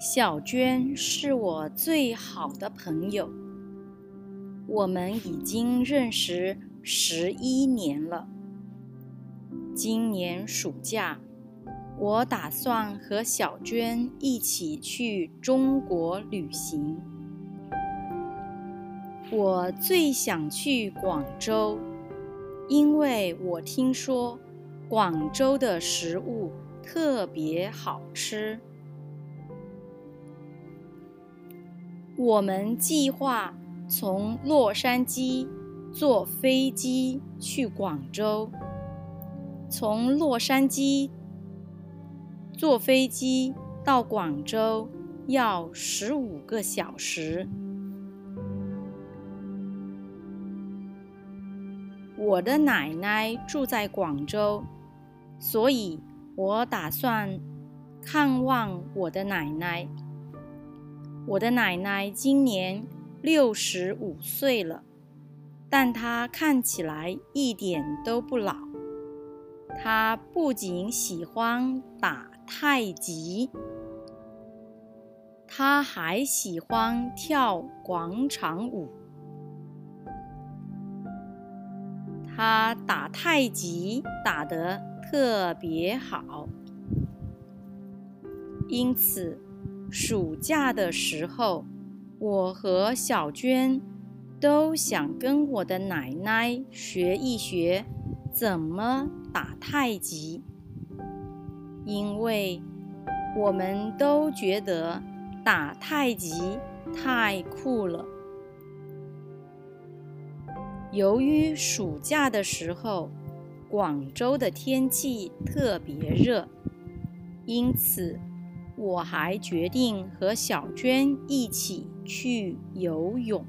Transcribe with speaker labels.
Speaker 1: 小娟是我最好的朋友，我们已经认识十一年了。今年暑假，我打算和小娟一起去中国旅行。我最想去广州，因为我听说广州的食物特别好吃。我们计划从洛杉矶坐飞机去广州，从洛杉矶坐飞机到广州要十五个小时。我的奶奶住在广州，所以我打算看望我的奶奶。我的奶奶今年六十五岁了，但她看起来一点都不老。她不仅喜欢打太极，她还喜欢跳广场舞。她打太极打得特别好，因此。暑假的时候，我和小娟都想跟我的奶奶学一学怎么打太极，因为我们都觉得打太极太酷了。由于暑假的时候，广州的天气特别热，因此。我还决定和小娟一起去游泳。